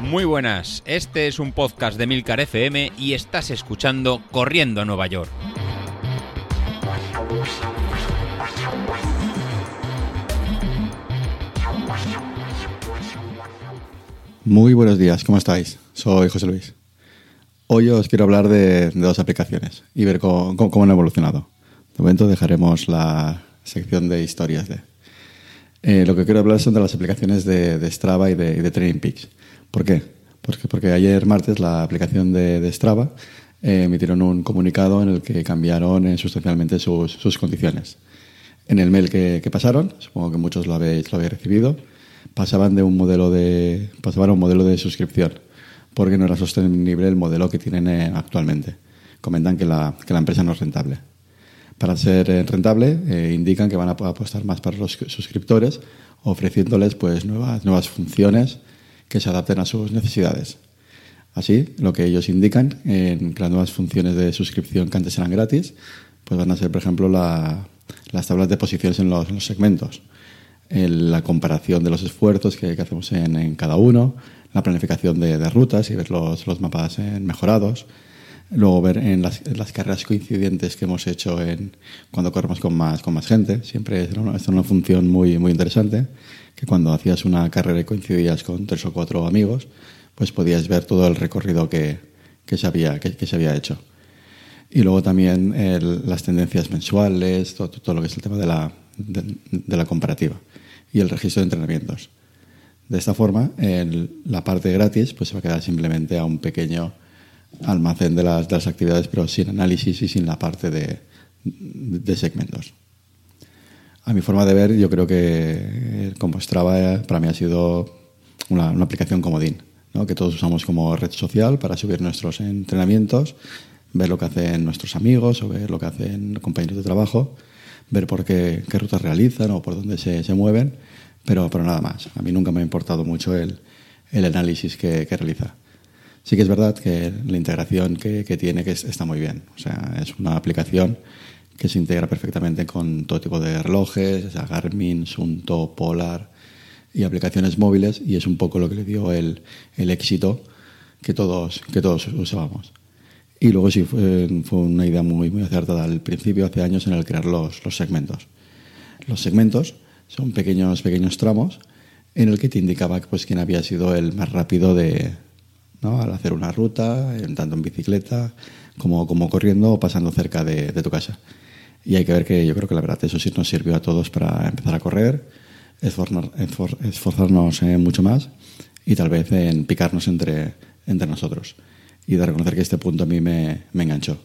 Muy buenas, este es un podcast de Milcar FM y estás escuchando Corriendo a Nueva York. Muy buenos días, ¿cómo estáis? Soy José Luis. Hoy os quiero hablar de, dos aplicaciones y ver cómo, cómo, han evolucionado. De momento dejaremos la sección de historias de... Eh, lo que quiero hablar son de las aplicaciones de, Strava y de, Training Peaks. ¿Por qué? Porque, porque ayer martes la aplicación de, Strava eh, emitieron un comunicado en el que cambiaron eh, sustancialmente sus, condiciones. En el mail que, pasaron, supongo que muchos lo habéis, lo habéis recibido, pasaban de un modelo de pasaban a un modelo de suscripción porque no era sostenible el modelo que tienen actualmente. Comentan que la, que la empresa no es rentable. Para ser eh, rentable, eh, indican que van a apostar más para los suscriptores, ofreciéndoles pues, nuevas, nuevas funciones que se adapten a sus necesidades. Así, lo que ellos indican en las nuevas funciones de suscripción que antes eran gratis, pues van a ser, por ejemplo, las tablas de posiciones en los, segmentos, la comparación de los esfuerzos que, hacemos en, cada uno, la planificación de, rutas y ver los, los mapas mejorados, Luego ver en las, carreras coincidentes que hemos hecho en, cuando corremos con más, con más gente. Siempre es una, es una función muy, muy interesante, que cuando hacías una carrera y coincidías con tres o cuatro amigos, pues podías ver todo el recorrido que, que, se, había, que, se había hecho. Y luego también las tendencias mensuales, todo, todo, lo que es el tema de la, de, la comparativa y el registro de entrenamientos. De esta forma, la parte gratis pues se va a quedar simplemente a un pequeño almacén de las, de las actividades, pero sin análisis y sin la parte de, segmentos. A mi forma de ver, yo creo que como Strava para mí ha sido una, aplicación comodín, ¿no? que todos usamos como red social para subir nuestros entrenamientos, ver lo que hacen nuestros amigos o ver lo que hacen compañeros de trabajo, ver por qué, rutas realizan o por dónde se, se mueven, pero, pero nada más. A mí nunca me ha importado mucho el, el análisis que, que realiza. Sí que es verdad que la integración que, tiene que está muy bien. O sea, es una aplicación que se integra perfectamente con todo tipo de relojes, o Garmin, Sunto, Polar y aplicaciones móviles y es un poco lo que le dio el, éxito que todos, que todos usábamos. Y luego sí fue, una idea muy, muy acertada al principio, hace años, en el crear los, los segmentos. Los segmentos son pequeños, pequeños tramos en el que te indicaba pues, quién había sido el más rápido de, al hacer una ruta, tanto en bicicleta como, como corriendo o pasando cerca de, tu casa. Y hay que ver que yo creo que la verdad eso sí nos sirvió a todos para empezar a correr, esforzarnos eh, mucho más y tal vez en picarnos entre, entre nosotros. Y de reconocer que este punto a mí me, me enganchó.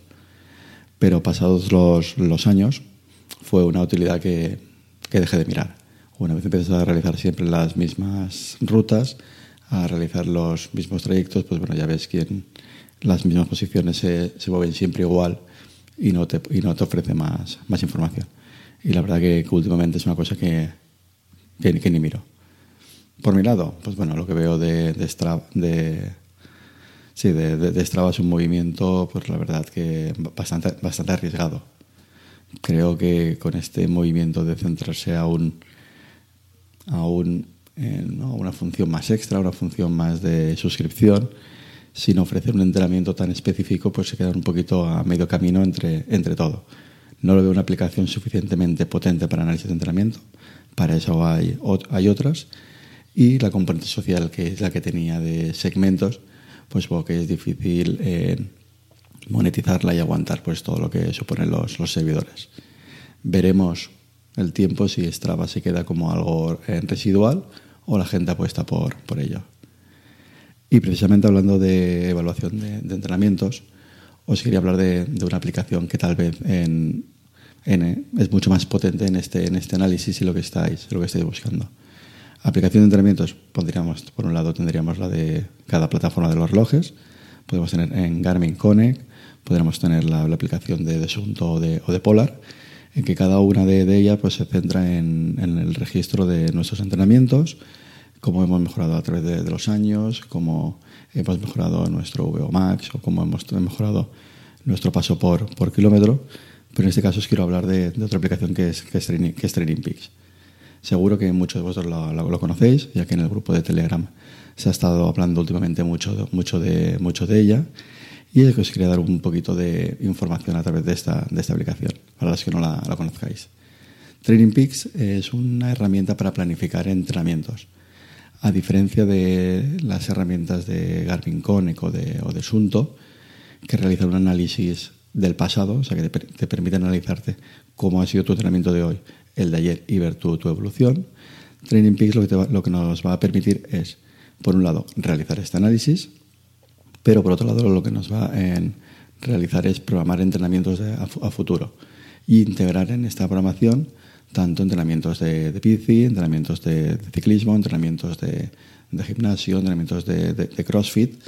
Pero pasados los, los, años fue una utilidad que, que dejé de mirar. Una vez empecé a realizar siempre las mismas rutas, a realizar los mismos trayectos, pues bueno, ya ves que las mismas posiciones se, se mueven siempre igual y no te, y no te ofrece más, más información. Y la verdad que, últimamente es una cosa que, que, ni miro. Por mi lado, pues bueno, lo que veo de, de Strava, de, sí, de, de, Strava es un movimiento, pues la verdad que bastante, bastante arriesgado. Creo que con este movimiento de centrarse aún, aún una función más extra, una función más de suscripción, sin ofrecer un entrenamiento tan específico, pues se quedan un poquito a medio camino entre, entre todo. No lo veo una aplicación suficientemente potente para análisis de entrenamiento, para eso hay, hay otras, y la componente social, que es la que tenía de segmentos, pues veo que es difícil eh, monetizarla y aguantar pues todo lo que suponen los, los servidores. Veremos el tiempo si Strava se queda como algo eh, residual o la gente apuesta por, por ello. Y precisamente hablando de evaluación de, entrenamientos, os quería hablar de, una aplicación que tal vez en, es mucho más potente en este, en este análisis y lo que estáis, lo que estáis buscando. Aplicación de entrenamientos, pondríamos, por un lado tendríamos la de cada plataforma de los relojes, podemos tener en Garmin Connect, podríamos tener la, aplicación de Desunto o de, o de Polar, en que cada una de, ellas pues, se centra en, el registro de nuestros entrenamientos, cómo hemos mejorado a través de, los años, cómo hemos mejorado nuestro VO Max o cómo hemos mejorado nuestro paso por, por kilómetro. Pero en este caso os quiero hablar de, otra aplicación que es, que es, Training, que es Training Peaks. Seguro que muchos de vosotros lo, conocéis, ya que en el grupo de Telegram se ha estado hablando últimamente mucho, mucho, de, mucho de ella. Y es que os quería dar un poquito de información a través de esta, de esta aplicación, para los que no la, conozcáis. Training Peaks es una herramienta para planificar entrenamientos. A diferencia de las herramientas de Garmin Connect o de, o Sunto, que realizan un análisis del pasado, o sea, que te, te permite analizarte cómo ha sido tu entrenamiento de hoy, el de ayer y ver tu, tu evolución. Training Peaks lo que, lo que nos va a permitir es, por un lado, realizar este análisis, pero por otro lado lo que nos va a realizar es programar entrenamientos a, futuro e integrar en esta programación tanto entrenamientos de, de bici, entrenamientos de, ciclismo, entrenamientos de, gimnasio, entrenamientos de, CrossFit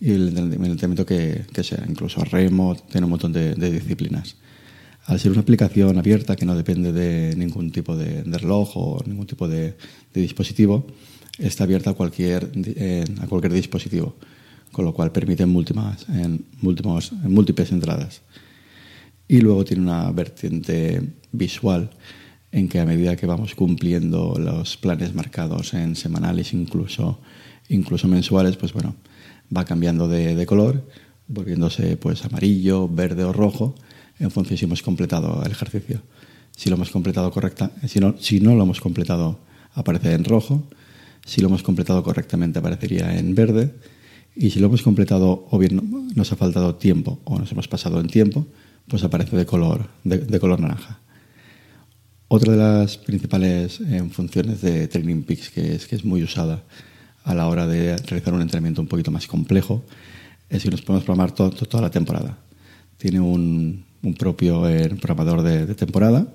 y el, entrenamiento que, sea, incluso remo, tiene un montón de, disciplinas. Al ser una aplicación abierta que no depende de ningún tipo de, reloj o ningún tipo de, dispositivo, está abierta a cualquier, a cualquier dispositivo, con lo cual permite múltiples, en, múltiples, en múltiples entradas. Y luego tiene una vertiente visual en que a medida que vamos cumpliendo los planes marcados en semanales, incluso, incluso mensuales, pues bueno, va cambiando de, color, volviéndose pues amarillo, verde o rojo, en función si hemos completado el ejercicio. Si lo hemos completado correcta, si si no lo hemos completado, aparece en rojo. Si lo hemos completado correctamente, aparecería en verde. Y si lo hemos completado o bien nos ha faltado tiempo o nos hemos pasado en tiempo, pues aparece de color, de color naranja. Otra de las principales eh, funciones de Training Peaks que es, que es muy usada a la hora de realizar un entrenamiento un poquito más complejo es que nos podemos programar toda la temporada. Tiene un, un propio eh, programador de, temporada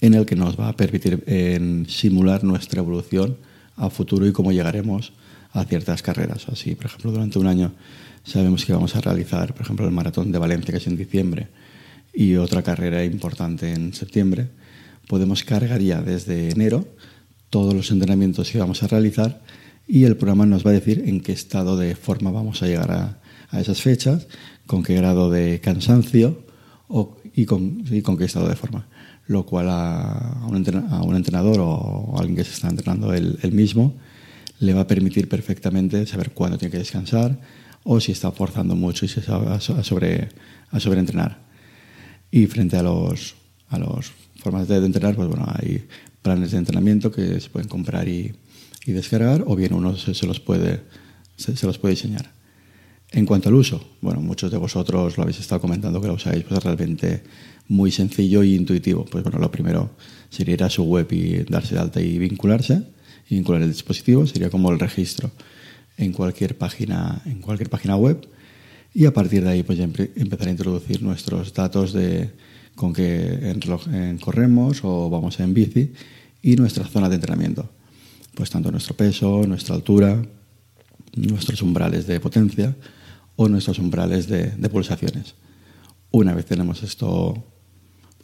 en el que nos va a permitir en simular nuestra evolución a futuro y cómo llegaremos a ciertas carreras. Así, por ejemplo, durante un año sabemos que vamos a realizar, por ejemplo, el maratón de Valencia, que es en diciembre, y otra carrera importante en septiembre podemos cargar ya desde enero todos los entrenamientos que vamos a realizar y el programa nos va a decir en qué estado de forma vamos a llegar a, esas fechas, con qué grado de cansancio y, con, con, qué estado de forma. Lo cual a, un, entrenador, o a alguien que se está entrenando él, mismo le va a permitir perfectamente saber cuándo tiene que descansar o si está forzando mucho y se a, sobre, a sobreentrenar. Y frente a los, a los formas de entrenar, pues bueno, hay planes de entrenamiento que se pueden comprar y, y descargar, o bien uno se, los puede, se, los puede diseñar. En cuanto al uso, bueno, muchos de vosotros lo habéis estado comentando que lo usáis, pues realmente muy sencillo e intuitivo. Pues bueno, lo primero sería ir a su web y darse de alta y vincularse, vincular el dispositivo, sería como el registro en cualquier página, en cualquier página web. Y a partir de ahí, pues ya empezar a introducir nuestros datos de, con en corremos o vamos en bici y nuestra zona de entrenamiento. Pues tanto nuestro peso, nuestra altura, nuestros umbrales de potencia o nuestros umbrales de, pulsaciones. Una vez tenemos esto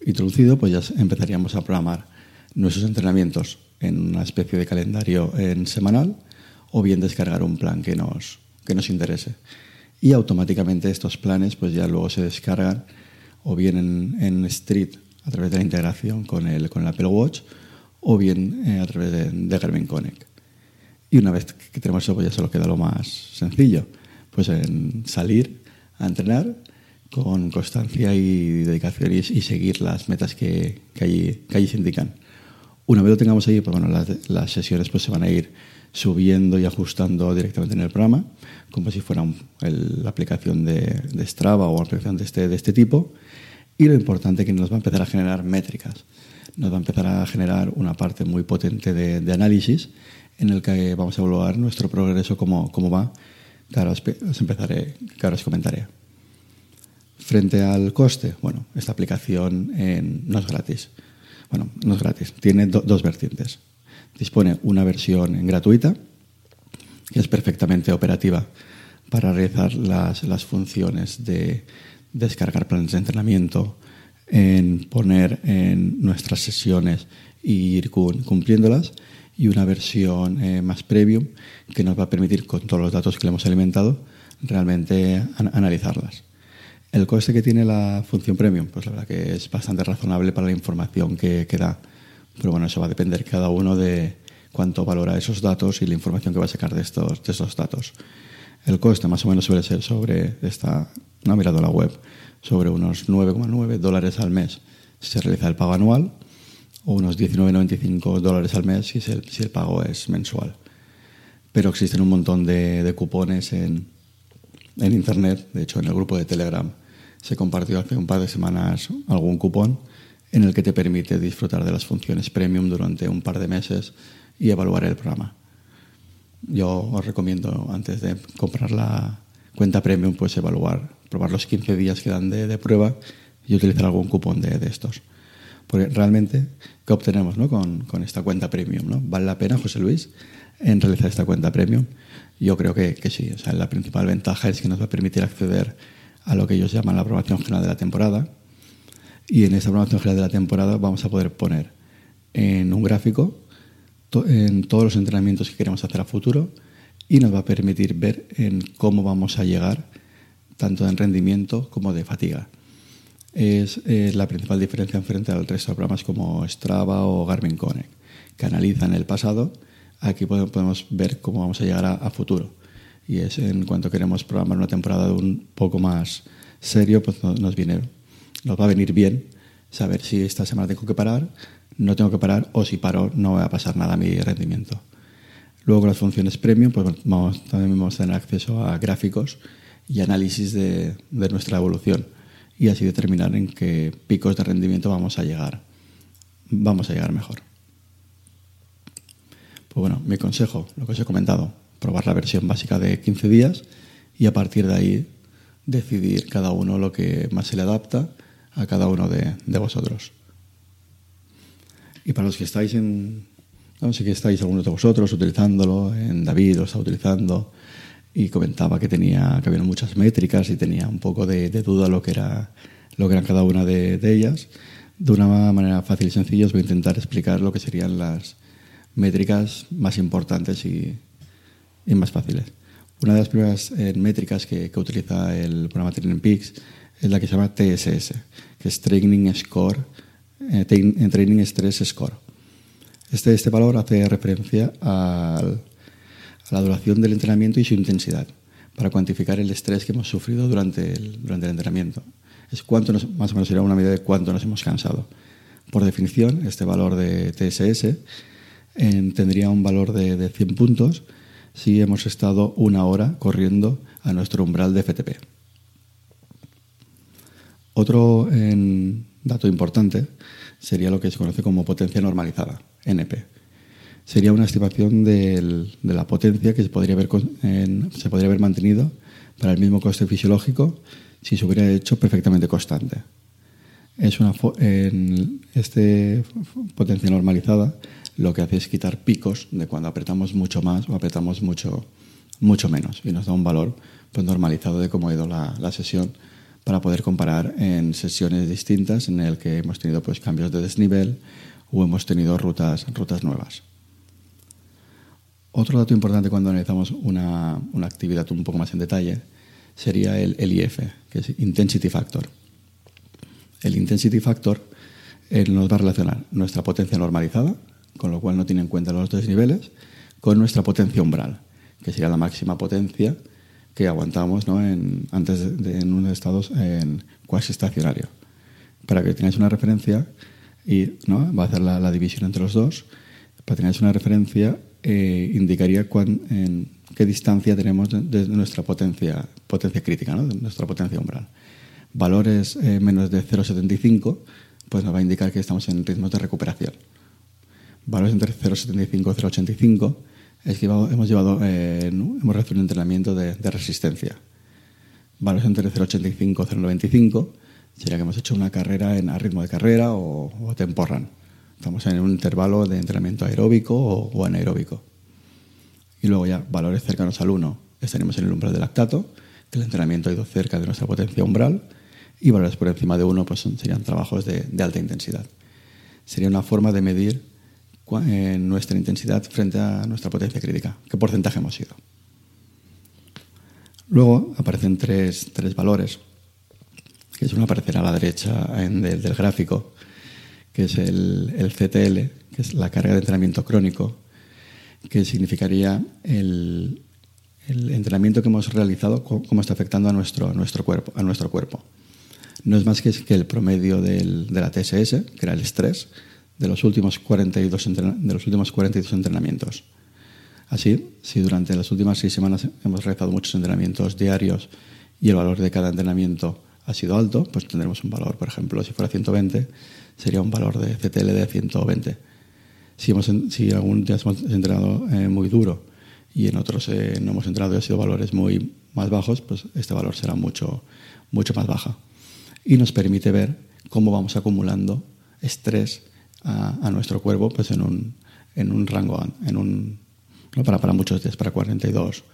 introducido, pues ya empezaríamos a programar nuestros entrenamientos en una especie de calendario en semanal o bien descargar un plan que nos, que nos interese. Y automáticamente estos planes pues ya luego se descargan o bien en, Street a través de la integración con el, con el Apple Watch o bien eh, a través de, Garmin Connect. Y una vez que tenemos eso, pues ya solo queda lo más sencillo, pues en salir a entrenar con constancia y dedicación y, seguir las metas que, que, allí, que, allí, se indican. Una vez lo tengamos ahí, pues bueno, las, sesiones pues se van a ir subiendo y ajustando directamente en el programa, como si fuera la aplicación de, de, Strava o aplicación de este, de este tipo. Y lo importante es que nos va a empezar a generar métricas. Nos va a empezar a generar una parte muy potente de, análisis en el que vamos a evaluar nuestro progreso, cómo, cómo va, que ahora os, empezaré, que ahora os comentaré. Frente al coste, bueno, esta aplicación no es gratis. Bueno, no es gratis, tiene dos vertientes. Dispone una versión gratuita, que es perfectamente operativa para realizar las, las funciones de descargar planes de entrenamiento, en poner en nuestras sesiones y ir cumpliéndolas y una versión eh, más premium que nos va a permitir con todos los datos que le hemos alimentado realmente analizarlas. El coste que tiene la función premium, pues la verdad que es bastante razonable para la información que, que da. Pero bueno, eso va a depender cada uno de cuánto valora esos datos y la información que va a sacar de estos, de estos datos. El coste más o menos suele ser sobre, esta, no he mirado la web, sobre unos 9,9 dólares al mes si se realiza el pago anual o unos 19,95 dólares al mes si, el, si el pago es mensual. Pero existen un montón de, de cupones en, en Internet, de hecho en el grupo de Telegram se compartió hace un par de semanas algún cupón en el que te permite disfrutar de las funciones premium durante un par de meses y evaluar el programa. Yo os recomiendo, antes de comprar la cuenta premium, pues evaluar, probar los 15 días que dan de, prueba y utilizar algún cupón de, estos. Porque realmente, ¿qué obtenemos ¿no? con, con, esta cuenta premium? ¿no? ¿Vale la pena, José Luis, en realizar esta cuenta premium? Yo creo que, que sí. O sea, la principal ventaja es que nos va a permitir acceder a lo que ellos llaman la aprobación general de la temporada. Y en esa aprobación general de la temporada vamos a poder poner en un gráfico en todos los entrenamientos que queremos hacer a futuro y nos va a permitir ver en cómo vamos a llegar tanto en rendimiento como de fatiga. Es, la principal diferencia frente al resto de programas como Strava o Garmin Connect, que analizan el pasado. Aquí podemos ver cómo vamos a llegar a futuro y es en cuanto queremos programar una temporada un poco más serio, pues nos viene, nos va a venir bien saber si esta semana tengo que parar, no tengo que parar o si paro no va a pasar nada a mi rendimiento. Luego las funciones premium, pues vamos, también vamos a tener acceso a gráficos y análisis de, de nuestra evolución y así determinar en qué picos de rendimiento vamos a llegar, vamos a llegar mejor. Pues bueno, mi consejo, lo que os he comentado, probar la versión básica de 15 días y a partir de ahí decidir cada uno lo que más se le adapta a cada uno de, vosotros. Y para los que estáis en, no sé que estáis algunos de vosotros utilizándolo, en David lo está utilizando y comentaba que tenía que había muchas métricas y tenía un poco de, duda lo que era lo que eran cada una de, de, ellas. De una manera fácil y sencilla os voy a intentar explicar lo que serían las métricas más importantes y, y más fáciles. Una de las primeras eh, métricas que, que, utiliza el programa Training Peaks es la que se llama TSS, que es Training Score, eh, Training Stress Score. Este, este valor hace referencia al, a la duración del entrenamiento y su intensidad, para cuantificar el estrés que hemos sufrido durante el, durante el entrenamiento. Es cuánto más o menos será una medida de cuánto nos hemos cansado. Por definición, este valor de TSS eh, tendría un valor de, de 100 puntos si hemos estado una hora corriendo a nuestro umbral de FTP. Otro dato importante sería lo que se conoce como potencia normalizada, NP. Sería una estimación de la potencia que se podría, haber, se podría haber mantenido para el mismo coste fisiológico si se hubiera hecho perfectamente constante. Es una, en este potencia normalizada lo que hace es quitar picos de cuando apretamos mucho más o apretamos mucho, mucho menos y nos da un valor pues, normalizado de cómo ha ido la, la sesión para poder comparar en sesiones distintas en el que hemos tenido pues, cambios de desnivel o hemos tenido rutas, rutas nuevas. Otro dato importante cuando analizamos una, una actividad un poco más en detalle sería el, el, IF, que es Intensity Factor. El Intensity Factor eh, nos va a relacionar nuestra potencia normalizada, con lo cual no tiene en cuenta los dos niveles, con nuestra potencia umbral, que sería la máxima potencia que aguantamos ¿no? en, antes de, en unos estados en cuasi estacionario. Para que tengáis una referencia, y ¿no? va a hacer la, división entre los dos, para que tengáis una referencia, eh, indicaría en qué distancia tenemos de, nuestra potencia, potencia crítica, ¿no? nuestra potencia umbral. Valores eh, menos de 0,75 pues nos va a indicar que estamos en ritmos de recuperación valores entre 0,75 y 0,85 es que hemos llevado eh, hemos recibido un entrenamiento de, resistencia. Valores entre 0,85 y 0,95 sería que hemos hecho una carrera en, a ritmo de carrera o, o tempo run. Estamos en un intervalo de entrenamiento aeróbico o, anaeróbico. Y luego ya valores cercanos al 1 estaríamos en el umbral de lactato, que el entrenamiento ha ido cerca de nuestra potencia umbral, y valores por encima de 1 pues serían trabajos de, de alta intensidad. Sería una forma de medir en nuestra intensidad frente a nuestra potencia crítica. ¿Qué porcentaje hemos ido? Luego aparecen tres, tres valores, que es uno aparecerá a la derecha en del, gráfico, que es el, el CTL, que es la carga de entrenamiento crónico, que significaría el, el entrenamiento que hemos realizado, cómo está afectando a nuestro, nuestro, cuerpo, a nuestro cuerpo. No es más que, que el promedio del, de la TSS, que era el estrés, de los últimos 42, de los últimos 42 entrenamientos. Así, si durante las últimas seis semanas hemos realizado muchos entrenamientos diarios y el valor de cada entrenamiento ha sido alto, pues tendremos un valor, por ejemplo, si fuera 120, sería un valor de CTL de 120. Si, hemos, si algún día hemos entrenado eh, muy duro y en otros eh, no hemos entrenado y ha sido valores muy más bajos, pues este valor será mucho, mucho más baja. Y nos permite ver cómo vamos acumulando estrés a, nuestro cuerpo pues en, un, en un rango, en un, no para, para muchos días, para 42,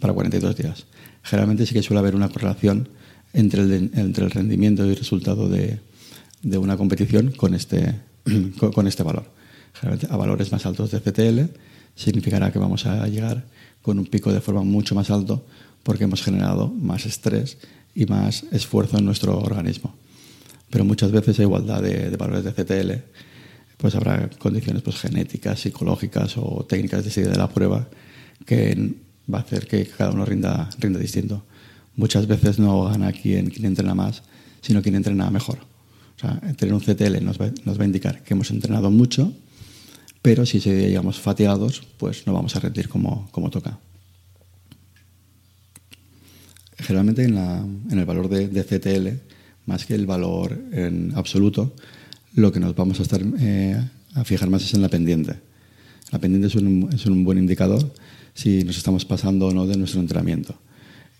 para 42 días. Generalmente sí que suele haber una correlación entre el, entre el rendimiento y el resultado de, de una competición con este, con, este valor. Generalmente a valores más altos de CTL significará que vamos a llegar con un pico de forma mucho más alto porque hemos generado más estrés y más esfuerzo en nuestro organismo. Pero muchas veces a igualdad de, valores de CTL, pues habrá condiciones pues, genéticas, psicológicas o técnicas de seguida de la prueba que va a hacer que cada uno rinda, rinda distinto. Muchas veces no gana quien, quien entrena más, sino quien entrena mejor. O sea, tener un CTL nos va, nos va a indicar que hemos entrenado mucho, pero si llegamos fatigados, pues no vamos a rendir como, como toca. Generalmente en, la, en el valor de, de, CTL, más que el valor en absoluto, lo que nos vamos a estar eh, a fijar más es en la pendiente. La pendiente es un, es un buen indicador si nos estamos pasando o no de nuestro entrenamiento.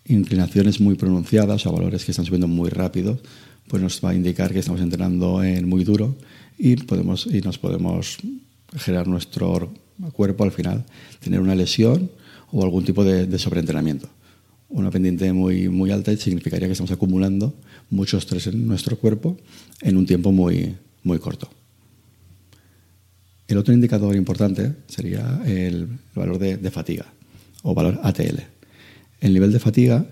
Inclinaciones muy pronunciadas o valores que están subiendo muy rápido, pues nos va a indicar que estamos entrenando en muy duro y, podemos, y nos podemos generar nuestro cuerpo al final, tener una lesión o algún tipo de, de sobreentrenamiento. Una pendiente muy, muy alta significaría que estamos acumulando mucho estrés en nuestro cuerpo en un tiempo muy, muy corto. El otro indicador importante sería el valor de, fatiga o valor ATL. El nivel de fatiga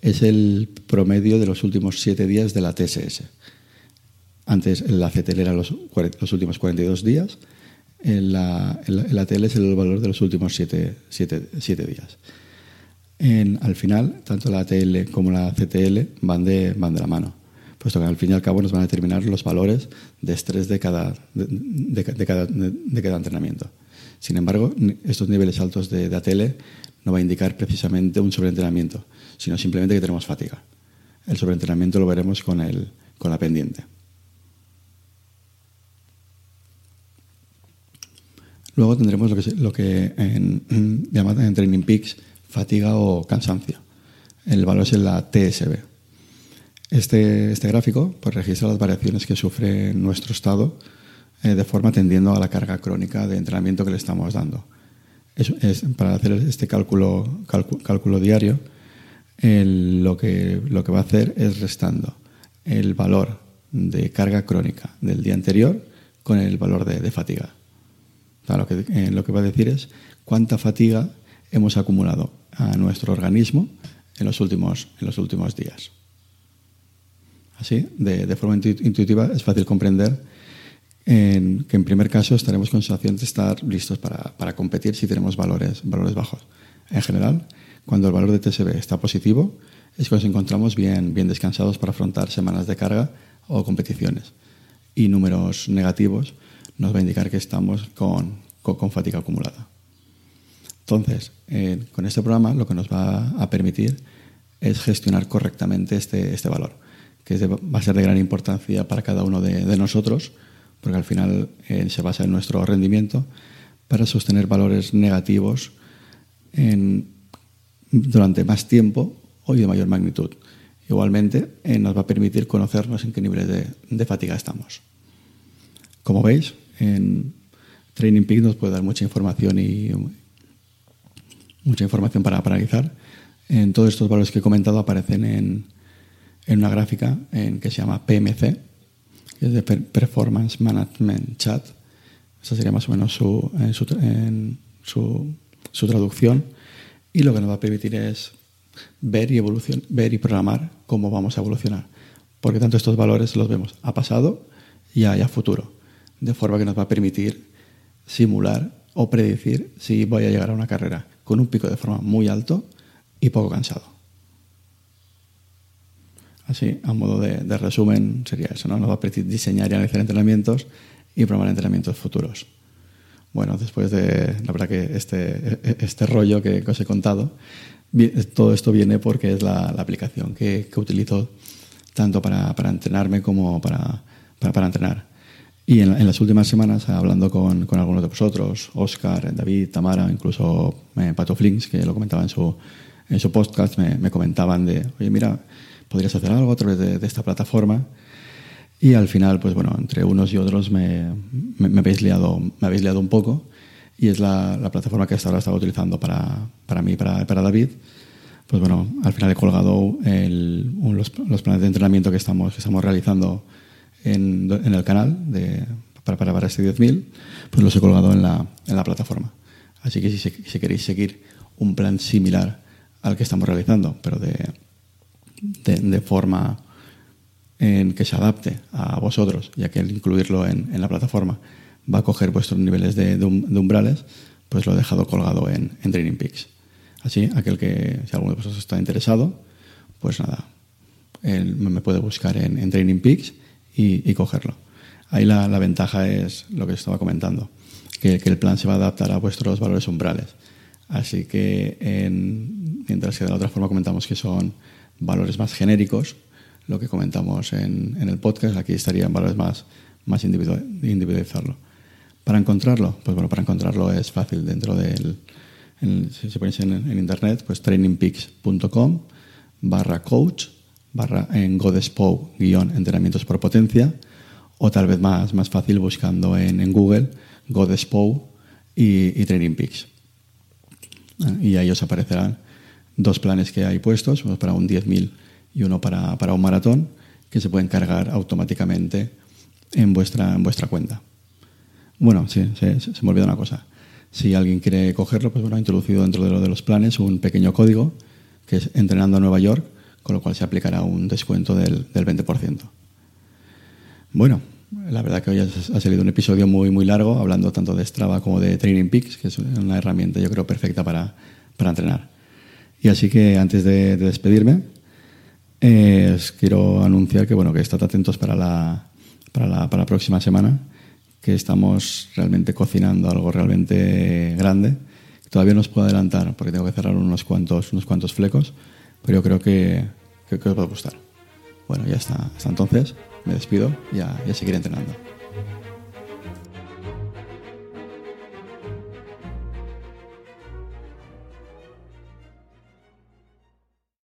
es el promedio de los últimos siete días de la TSS. Antes la ATL era los, los últimos 42 días, el, la, el, ATL es el valor de los últimos siete, siete, siete días. Al final, tanto la ATL como la CTL van de, van de la mano, puesto que al fin y al cabo nos van a determinar los valores de estrés de cada, de, cada entrenamiento. Sin embargo, estos niveles altos de, ATL no va a indicar precisamente un sobreentrenamiento, sino simplemente que tenemos fatiga. El sobreentrenamiento lo veremos con, el, con la pendiente. Luego tendremos lo que, lo que en, en, en Training Peaks fatiga o cansancio. El valor es la TSB. Este, este gráfico pues, registra las variaciones que sufre nuestro estado eh, de forma tendiendo a la carga crónica de entrenamiento que le estamos dando. Es, para hacer este cálculo, cálculo, diario, lo, que, lo que va a hacer es restando el valor de carga crónica del día anterior con el valor de, fatiga. Lo, que, eh, lo que va a decir es cuánta fatiga hemos acumulado a nuestro organismo en los últimos, en los últimos días. Así, de, de forma intuitiva, es fácil comprender en, que en primer caso estaremos con sensación de estar listos para, para, competir si tenemos valores, valores bajos. En general, cuando el valor de TSB está positivo, es que nos encontramos bien, bien descansados para afrontar semanas de carga o competiciones. Y números negativos nos va a indicar que estamos con, con, con fatiga acumulada. Entonces, eh, con este programa lo que nos va a permitir es gestionar correctamente este, este valor, que va a ser de gran importancia para cada uno de, de nosotros, porque al final eh, se basa en nuestro rendimiento, para sostener valores negativos en, durante más tiempo o de mayor magnitud. Igualmente, eh, nos va a permitir conocernos en qué niveles de, de fatiga estamos. Como veis, en Training Peak nos puede dar mucha información y, mucha información para, para analizar. En todos estos valores que he comentado aparecen en, en una gráfica en, que se llama PMC, que es de Performance Management Chat. Esa sería más o menos su, en su, en su, su, traducción. Y lo que nos va a permitir es ver y, evolucion, ver y programar cómo vamos a evolucionar. Porque tanto estos valores los vemos a pasado y a, futuro, de forma que nos va a permitir simular o predecir si voy a llegar a una carrera con un pico de forma muy alto y poco cansado. Así, a modo de, resumen, sería eso, ¿no? Nos va a permitir diseñar y analizar entrenamientos y programar entrenamientos futuros. Bueno, después de, la verdad que este, este rollo que, os he contado, todo esto viene porque es la, aplicación que, utilizo tanto para, para entrenarme como para, para, entrenar. Y en, las últimas semanas, hablando con, con, algunos de vosotros, Oscar, David, Tamara, incluso eh, Pato Flinks, que lo comentaba en su, en su podcast, me, me, comentaban de, oye, mira, podrías hacer algo a través de, de, esta plataforma. Y al final, pues bueno, entre unos y otros me, me, habéis, liado, me habéis liado un poco. Y es la, la plataforma que hasta ahora estaba utilizando para, para mí, para, para David pues bueno, al final he colgado el, los, los, planes de entrenamiento que estamos, que estamos realizando en, en el canal para, para, para este 10.000, pues los he colgado en la, en la plataforma. Así que si, queréis seguir un plan similar al que estamos realizando, pero de, de, forma en que se adapte a vosotros, ya que el incluirlo en, en la plataforma va a coger vuestros niveles de, de, umbrales, pues lo he dejado colgado en, en Training Peaks. Así, aquel que, si alguno de vosotros está interesado, pues nada, él me puede buscar en, en Training Peaks y, cogerlo. Ahí la, la, ventaja es lo que estaba comentando, que, que, el plan se va a adaptar a vuestros valores umbrales. Así que, en, mientras que de la otra forma comentamos que son valores más genéricos, lo que comentamos en, en el podcast, aquí estarían valores más, más individualizarlo. Para encontrarlo, pues bueno, para encontrarlo es fácil dentro del, si ponéis en, en, internet, pues trainingpeaks.com barra coach barra en Godespo guion entrenamientos por potencia o tal vez más, más fácil buscando en, en Google Godespo y, Training Peaks. Y ahí os aparecerán dos planes que hay puestos, uno para un 10.000 y uno para, para, un maratón, que se pueden cargar automáticamente en vuestra, en vuestra cuenta. Bueno, sí, se, me olvidó una cosa. Si alguien quiere cogerlo, pues bueno, ha introducido dentro de, de los planes un pequeño código que es entrenando a Nueva York, con lo cual se aplicará un descuento del, del 20%. Bueno, la verdad que hoy ha salido un episodio muy, muy largo, hablando tanto de Strava como de Training Peaks, que es una herramienta yo creo perfecta para, para entrenar. Y así que antes de, de despedirme, eh, os quiero anunciar que, bueno, que estad atentos para la, para la, para la próxima semana que estamos realmente cocinando algo realmente grande. Todavía no os puedo adelantar porque tengo que cerrar unos cuantos, unos cuantos flecos, pero yo creo que, que, que os va a gustar. Bueno, ya está. Hasta entonces, me despido y a, y a seguir entrenando.